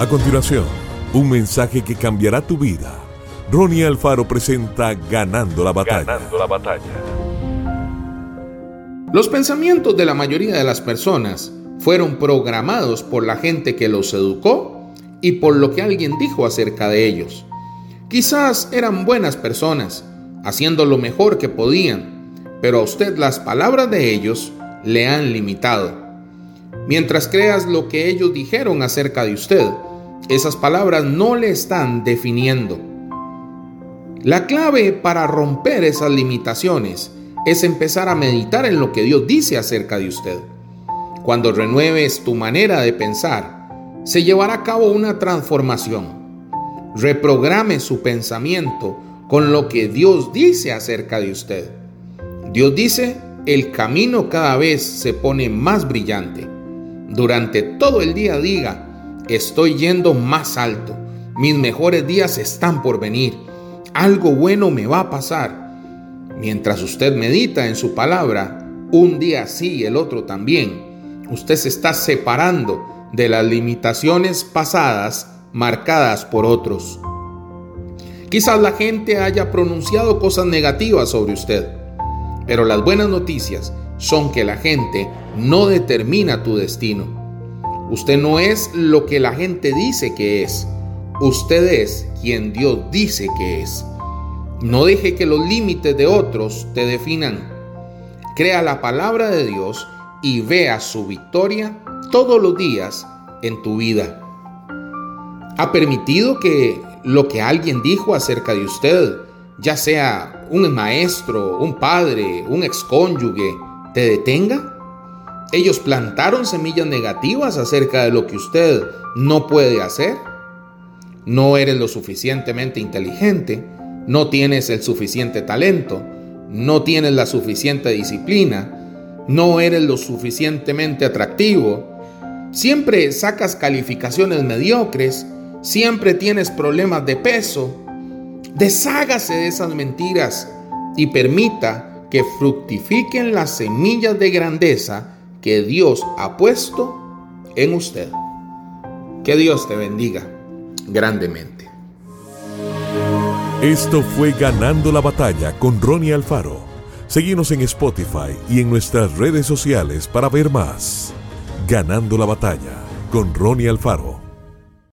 A continuación, un mensaje que cambiará tu vida. Ronnie Alfaro presenta Ganando la batalla. Ganando la batalla. Los pensamientos de la mayoría de las personas fueron programados por la gente que los educó y por lo que alguien dijo acerca de ellos. Quizás eran buenas personas, haciendo lo mejor que podían, pero a usted las palabras de ellos le han limitado. Mientras creas lo que ellos dijeron acerca de usted, esas palabras no le están definiendo. La clave para romper esas limitaciones es empezar a meditar en lo que Dios dice acerca de usted. Cuando renueves tu manera de pensar, se llevará a cabo una transformación. Reprograme su pensamiento con lo que Dios dice acerca de usted. Dios dice, el camino cada vez se pone más brillante. Durante todo el día diga, estoy yendo más alto, mis mejores días están por venir, algo bueno me va a pasar. Mientras usted medita en su palabra, un día sí y el otro también, usted se está separando de las limitaciones pasadas marcadas por otros. Quizás la gente haya pronunciado cosas negativas sobre usted, pero las buenas noticias son que la gente no determina tu destino. Usted no es lo que la gente dice que es. Usted es quien Dios dice que es. No deje que los límites de otros te definan. Crea la palabra de Dios y vea su victoria todos los días en tu vida. ¿Ha permitido que lo que alguien dijo acerca de usted, ya sea un maestro, un padre, un excónyuge, te detenga? Ellos plantaron semillas negativas acerca de lo que usted no puede hacer. No eres lo suficientemente inteligente, no tienes el suficiente talento, no tienes la suficiente disciplina, no eres lo suficientemente atractivo, siempre sacas calificaciones mediocres, siempre tienes problemas de peso. Deshágase de esas mentiras y permita que fructifiquen las semillas de grandeza que Dios ha puesto en usted. Que Dios te bendiga grandemente. Esto fue Ganando la Batalla con Ronnie Alfaro. Seguimos en Spotify y en nuestras redes sociales para ver más. Ganando la Batalla con Ronnie Alfaro.